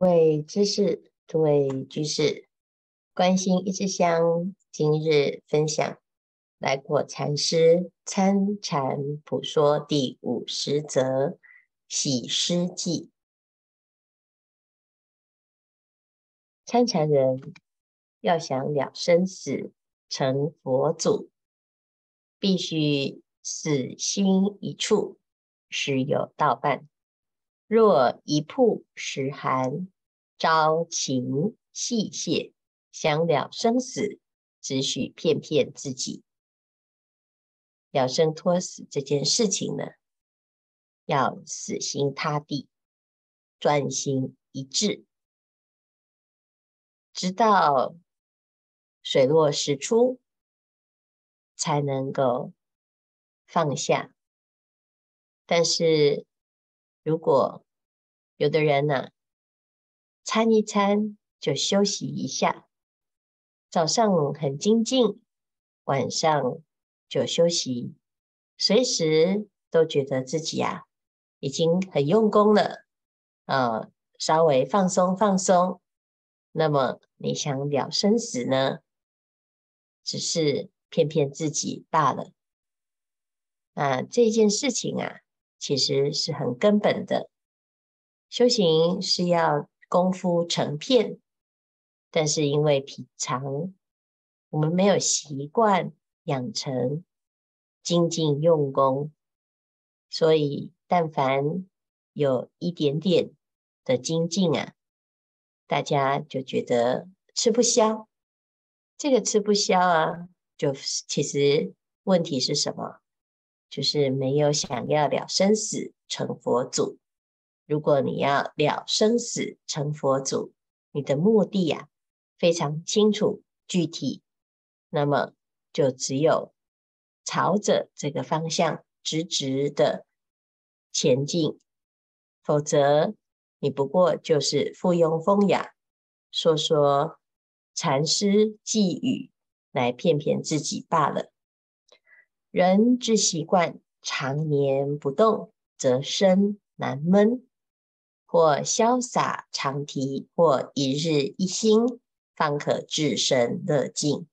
位知识、诸位居士，关心一支香，今日分享来果禅师参禅普说第五十则喜施记。参禅人要想了生死、成佛祖，必须死心一处，时有道伴。若一曝十寒，朝晴夕谢，想了生死，只许骗骗自己。了生托死这件事情呢，要死心塌地，专心一致，直到水落石出，才能够放下。但是，如果有的人呢，参一参就休息一下，早上很精进，晚上就休息，随时都觉得自己啊已经很用功了，呃，稍微放松放松，那么你想了生死呢，只是骗骗自己罢了。啊，这件事情啊。其实是很根本的，修行是要功夫成片，但是因为平常我们没有习惯养成精进用功，所以但凡有一点点的精进啊，大家就觉得吃不消。这个吃不消啊，就其实问题是什么？就是没有想要了生死成佛祖。如果你要了生死成佛祖，你的目的呀、非常清楚具体，那么就只有朝着这个方向直直的前进，否则你不过就是附庸风雅，说说禅师寄语来骗骗自己罢了。人之习惯常年不动，则身难闷；或潇洒常提，或一日一心，方可至身乐境。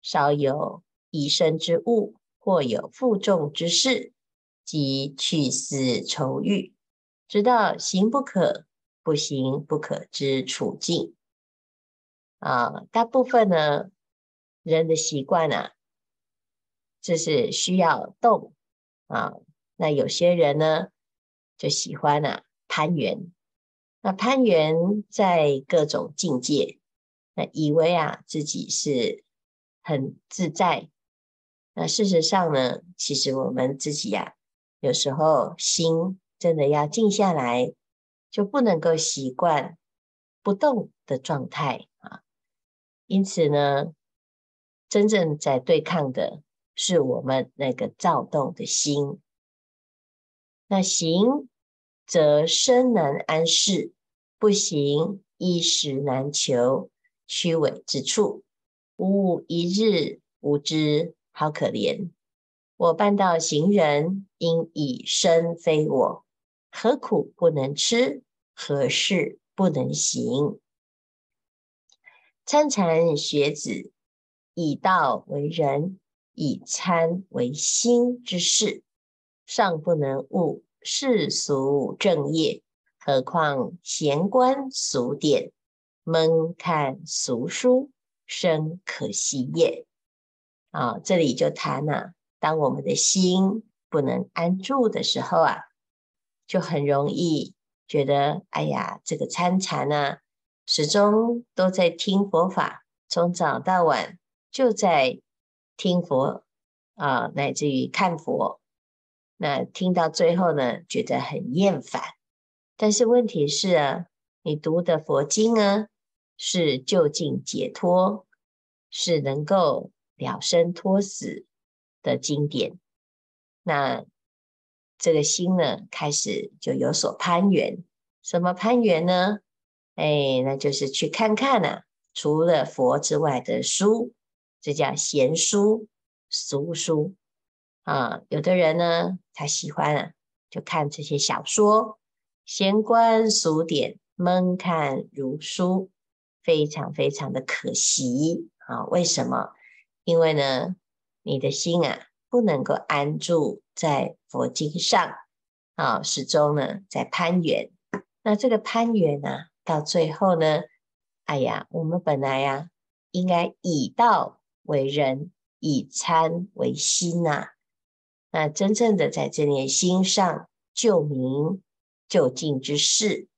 稍有疑深之物，或有负重之事，即去思愁郁，直到行不可，不行不可之处境。啊，大部分呢，人的习惯啊。这是需要动啊，那有些人呢就喜欢啊攀缘，那攀缘在各种境界，那以为啊自己是很自在，那事实上呢，其实我们自己呀、啊，有时候心真的要静下来，就不能够习惯不动的状态啊，因此呢，真正在对抗的。是我们那个躁动的心，那行则身难安适，不行衣食难求，虚伪之处，吾一日无知，好可怜！我半道行人，因以身非我，何苦不能吃？何事不能行？参禅学子，以道为人。以参为心之事，尚不能悟世俗正业，何况闲观俗典，闷看俗书，生可惜也。啊，这里就谈了、当我们的心不能安住的时候啊，就很容易觉得，哎呀，这个参禅啊，始终都在听佛法，从早到晚就在。听佛啊，乃至于看佛，那听到最后呢，觉得很厌烦。但是问题是啊，你读的佛经啊，是究竟解脱，是能够了生脱死的经典。那这个心呢，开始就有所攀援。什么攀援呢？哎，那就是去看看啊，除了佛之外的书。这叫闲书、俗书啊！有的人呢，他喜欢啊，就看这些小说，闲观俗典闷看如书，非常非常的可惜啊！为什么？因为呢，你的心啊，不能够安住在佛经上啊，始终呢在攀援。那这个攀援呢、啊，到最后呢，哎呀，我们本来呀、啊，应该以道为人，以参为心呐、啊。那真正的在这念心上救民救尽之事，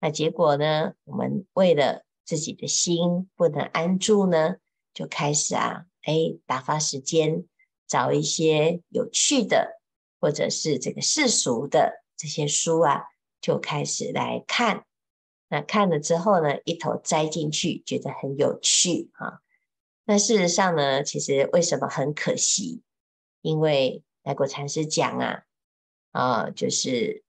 那结果呢，我们为了自己的心不能安住呢，就开始啊。哎，打发时间，找一些有趣的，或者是这个世俗的这些书啊，就开始来看。那看了之后呢，一头栽进去，觉得很有趣啊。那事实上呢，其实为什么很可惜？因为来果禅师讲啊，啊，就是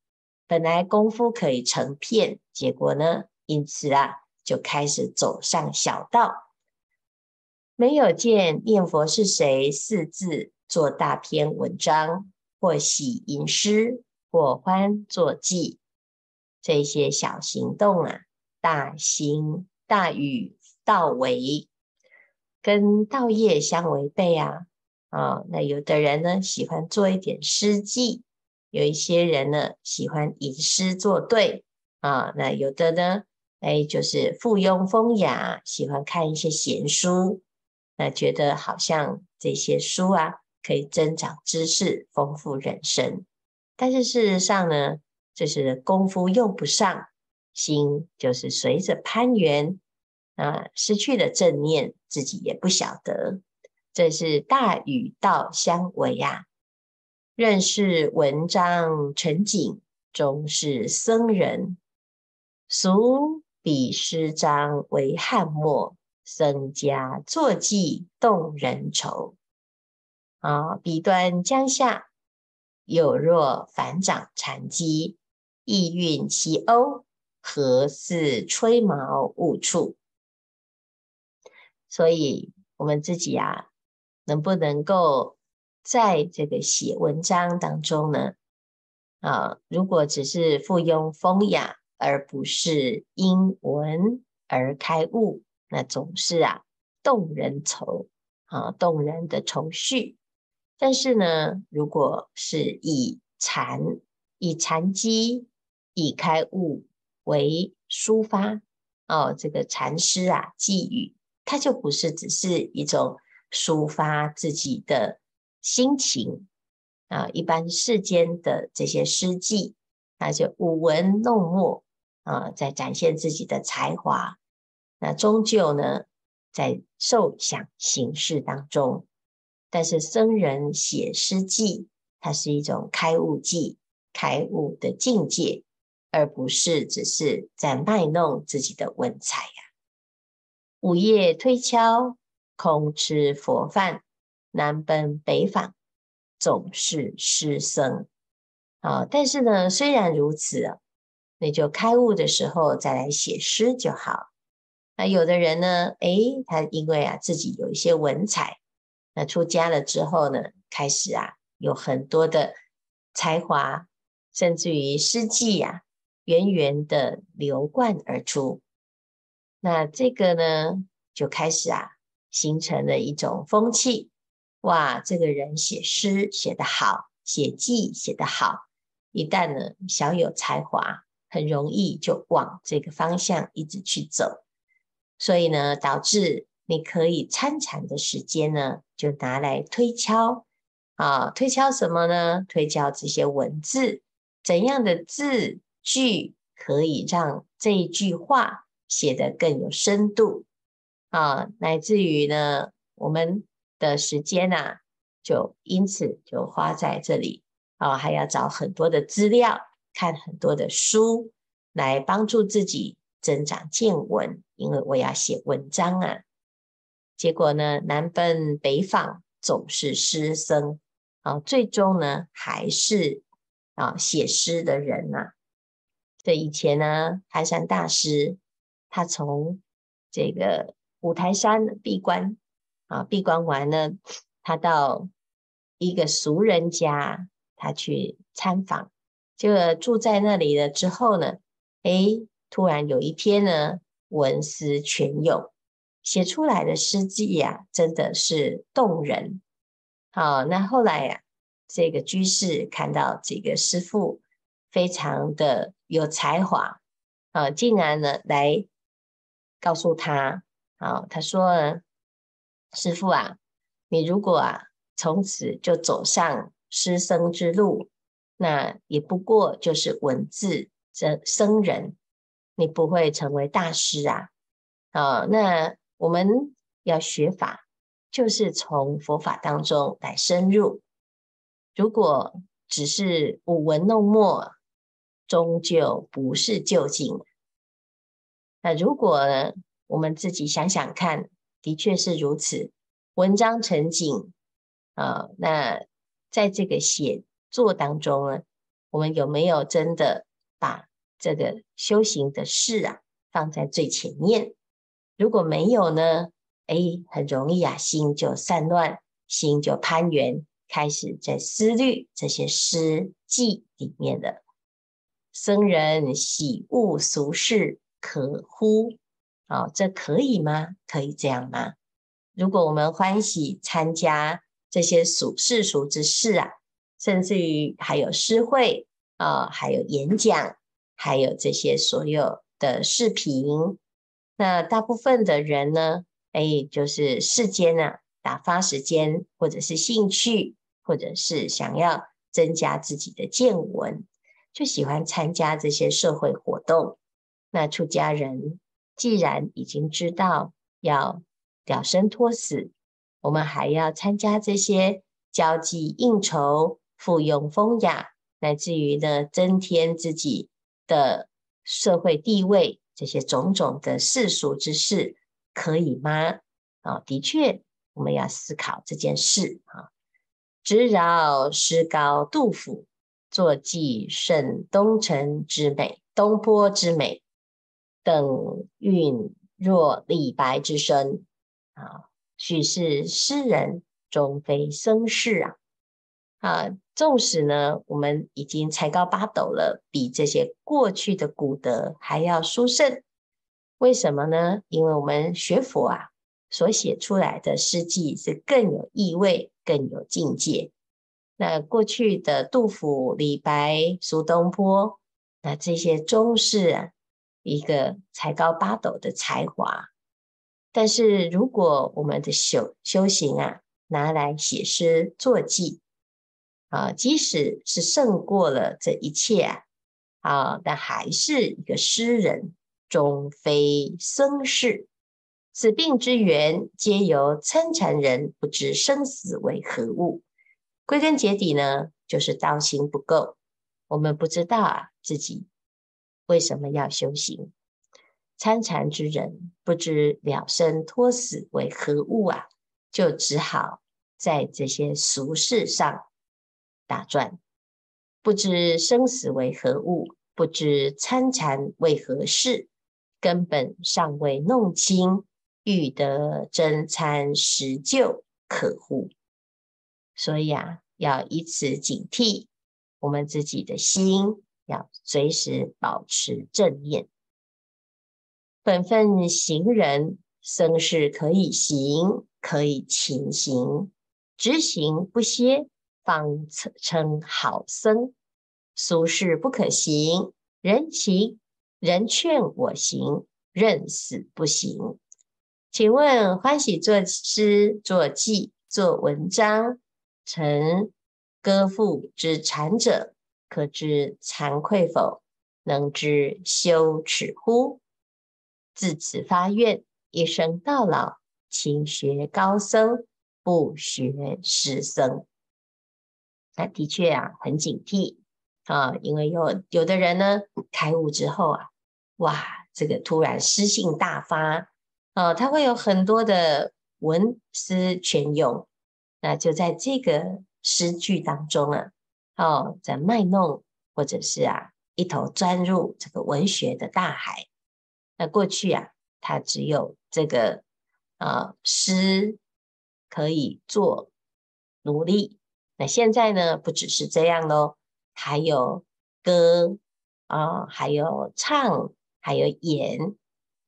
本来功夫可以成片，结果呢，因此啊，就开始走上小道。没有见念佛是谁四字做大篇文章，或喜吟诗，或欢作记，这些小行动啊，大行大语道违，跟道业相违背啊！啊，那有的人呢喜欢做一点诗记，有一些人呢喜欢吟诗作对啊，那有的呢，哎，就是附庸风雅，喜欢看一些闲书。那觉得好像这些书啊，可以增长知识、丰富人生，但是事实上呢，就是功夫用不上，心就是随着攀缘啊，失去了正念，自己也不晓得，这是大与道相违呀。认识文章成景，终是僧人，俗比诗章为翰墨。僧家作记动人愁啊！笔端江下，有若反掌禅机，意蕴其欧，何似吹毛误触？所以，我们自己啊，能不能够在这个写文章当中呢？啊，如果只是附庸风雅，而不是因文而开悟。那总是啊，动人愁啊，动人的愁绪。但是呢，如果是以禅、以禅机、以开悟为抒发哦，这个禅诗啊、寄语，它就不是只是一种抒发自己的心情啊。一般世间的这些诗记，那就舞文弄墨啊，在展现自己的才华。那终究呢，在受想行识当中，但是僧人写诗记，它是一种开悟记，开悟的境界，而不是只是在卖弄自己的文采呀。午夜推敲，空吃佛饭，南奔北访，总是诗僧。啊，但是呢，虽然如此啊，那就开悟的时候再来写诗就好。那有的人呢，诶，他因为啊自己有一些文采，那出家了之后呢，开始啊有很多的才华，甚至于诗记呀，源源的流贯而出。那这个呢，就开始啊形成了一种风气。哇，这个人写诗写得好，写记写得好，一旦呢小有才华，很容易就往这个方向一直去走。所以呢，导致你可以参禅的时间呢，就拿来推敲啊，推敲什么呢？推敲这些文字，怎样的字句可以让这一句话写得更有深度啊？乃至于呢，我们的时间啊，就因此就花在这里啊，还要找很多的资料，看很多的书，来帮助自己。增长见闻，因为我要写文章啊。结果呢，南奔北访，总是失声啊。最终呢，还是啊写诗的人呐、啊。这以前呢，寒山大师他从这个五台山闭关啊，闭关完呢，他到一个俗人家，他去参访，就住在那里了之后呢，诶。突然有一天呢，文思泉涌，写出来的诗句呀，真的是动人。好，那后来呀，这个居士看到这个师父非常的有才华，啊，竟然呢来告诉他，啊，他说，师父啊，你如果啊从此就走上师生之路，那也不过就是文字这僧人，你不会成为大师啊。啊，那我们要学法。就是从佛法当中来深入，如果只是舞文弄墨，终究不是究竟。那如果，我们自己想想看，的确是如此，文章成景啊。那在这个写作当中呢，我们有没有真的把这个修行的事啊放在最前面？如果没有呢？哎，很容易啊，心就散乱，心就攀缘，开始在思虑这些诗偈里面的。僧人喜恶俗事，可乎？哦，这可以吗？可以这样吗？如果我们欢喜参加这些俗世俗之事啊，甚至于还有诗会啊，还有演讲，还有这些所有的视频，那大部分的人呢？哎，就是世间啊，打发时间，或者是兴趣，或者是想要增加自己的见闻，就喜欢参加这些社会活动。那出家人既然已经知道要了生脱死，我们还要参加这些交际应酬、附庸风雅，乃至于呢，增添自己的社会地位，这些种种的世俗之事。可以吗？啊，的确，我们要思考这件事啊。知饶诗高杜甫，坐寄胜东城之美，东坡之美，等韵若李白之身啊。许是诗人，终非生士啊！啊，纵使呢，我们已经才高八斗了，比这些过去的古德还要殊胜。为什么呢？因为我们学佛啊，所写出来的诗句是更有意味、更有境界。那过去的杜甫、李白、苏东坡，那这些终是啊，一个才高八斗的才华。但是如果我们的修修行啊，拿来写诗作记啊，即使是胜过了这一切啊，啊，但还是一个诗人。终非僧士，此病之源，皆由参禅人不知生死为何物。归根结底呢，就是道行不够。我们不知道啊，自己为什么要修行。参禅之人不知了生脱死为何物啊，就只好在这些俗事上打转，不知生死为何物，不知参禅为何事。根本尚未弄清，欲得真参实就可乎？所以啊，要以此警惕我们自己的心，要随时保持正念。本分行人，僧事可以行，可以勤行，直行不歇，方称好僧。俗事不可行，人行。人劝我行，认死不行。请问欢喜作诗、作记、作文章，成歌赋之禅者，可知惭愧否？能知羞耻乎？自此发愿，一生到老，勤学高僧，不学师僧。那的确啊，很警惕啊，因为有有的人呢，开悟之后啊。哇，这个突然诗性大发，啊，他会有很多的文思泉涌，那就在这个诗句当中啊，哦，在卖弄，或者是啊，一头钻入这个文学的大海。那过去啊，他只有这个啊诗可以做奴隶，那现在呢，不只是这样喽，还有歌啊，还有唱。还有演。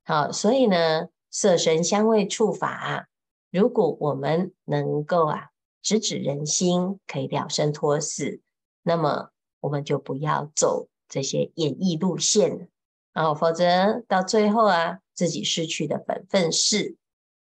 好，所以呢，色声香味触法，如果我们能够啊直指人心，可以了生脱死，那么我们就不要走这些演绎路线啊，否则到最后啊，自己失去的本分是。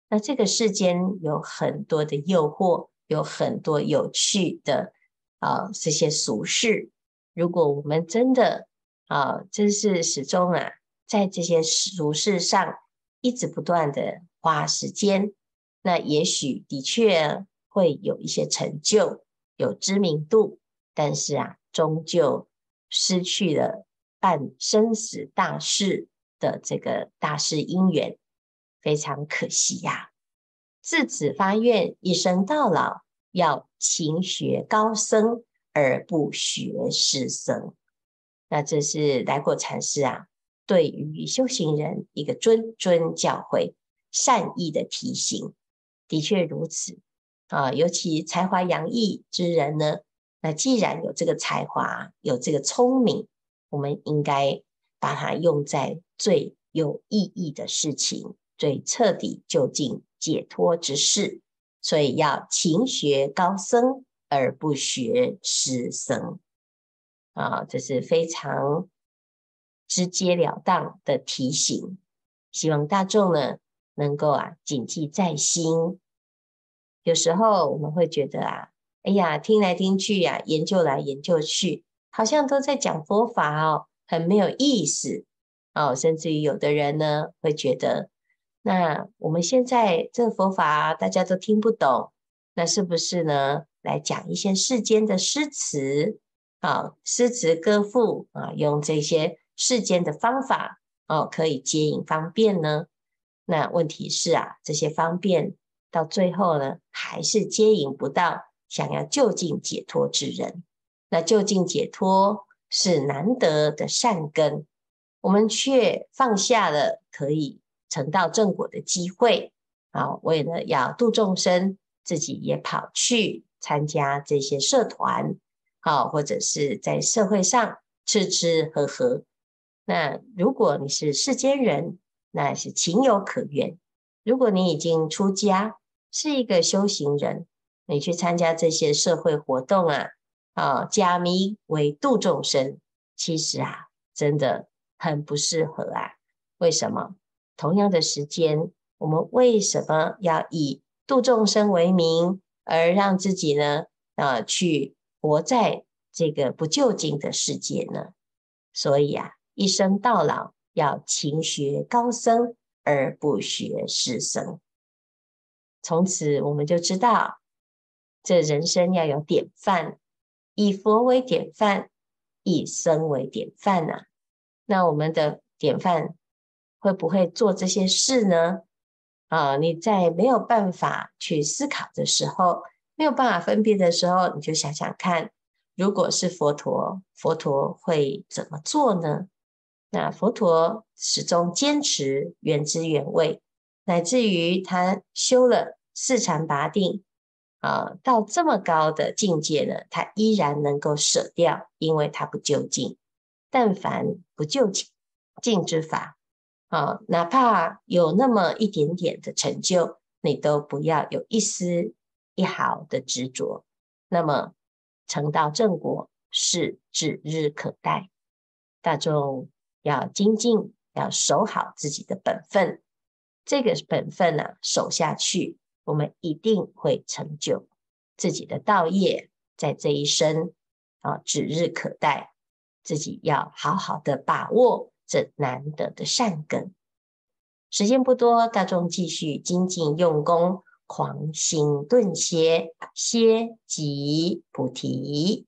那这个世间有很多的诱惑，有很多有趣的啊这些俗事，如果我们真的啊，真是始终啊。在这些俗事上一直不断的花时间，那也许的确会有一些成就，有知名度，但是啊，终究失去了办生死大事的这个大事因缘，非常可惜呀、啊。自此发愿，一生到老要勤学高僧，而不学师僧。那这是来果禅师啊。对于修行人一个谆谆教诲、善意的提醒，的确如此啊。尤其才华洋溢之人呢，那既然有这个才华，有这个聪明，我们应该把它用在最有意义的事情、最彻底究竟解脱之事。所以要勤学高僧，而不学师僧啊，这是非常。直截了当的提醒，希望大众呢能够啊谨记在心。有时候我们会觉得啊，哎呀，听来听去呀、研究来研究去，好像都在讲佛法哦，很没有意思哦。甚至于有的人呢会觉得，那我们现在这个佛法大家都听不懂，那是不是呢来讲一些世间的诗词啊，诗词歌赋啊，用这些。世间的方法哦，可以接引方便呢？那问题是啊，这些方便到最后呢，还是接引不到想要就近解脱之人。那就近解脱是难得的善根，我们却放下了可以成道正果的机会啊！为了要度众生，自己也跑去参加这些社团，好，或者是在社会上吃吃喝喝。那如果你是世间人，那是情有可原；如果你已经出家，是一个修行人，你去参加这些社会活动啊，啊，假名为度众生，其实啊，真的很不适合啊。为什么？同样的时间，我们为什么要以度众生为名，而让自己呢，啊，去活在这个不究竟的世界呢？所以啊。一生到老要勤学高僧，而不学师僧。从此我们就知道，这人生要有典范，以佛为典范，以僧为典范啊。那我们的典范会不会做这些事呢？啊，你在没有办法去思考的时候，没有办法分辨的时候，你就想想看，如果是佛陀，佛陀会怎么做呢？那佛陀始终坚持原汁原味，乃至于他修了四禅八定啊，到这么高的境界呢，他依然能够舍掉，因为他不究竟。但凡不究竟之法啊，哪怕有那么一点点的成就，你都不要有一丝一毫的执着。那么成道正果是指日可待，大众。要精进，要守好自己的本分。这个本分呢、啊，守下去，我们一定会成就自己的道业，在这一生啊，指日可待。自己要好好的把握这难得的善根。时间不多，大众继续精进用功，狂心顿歇，歇即菩提。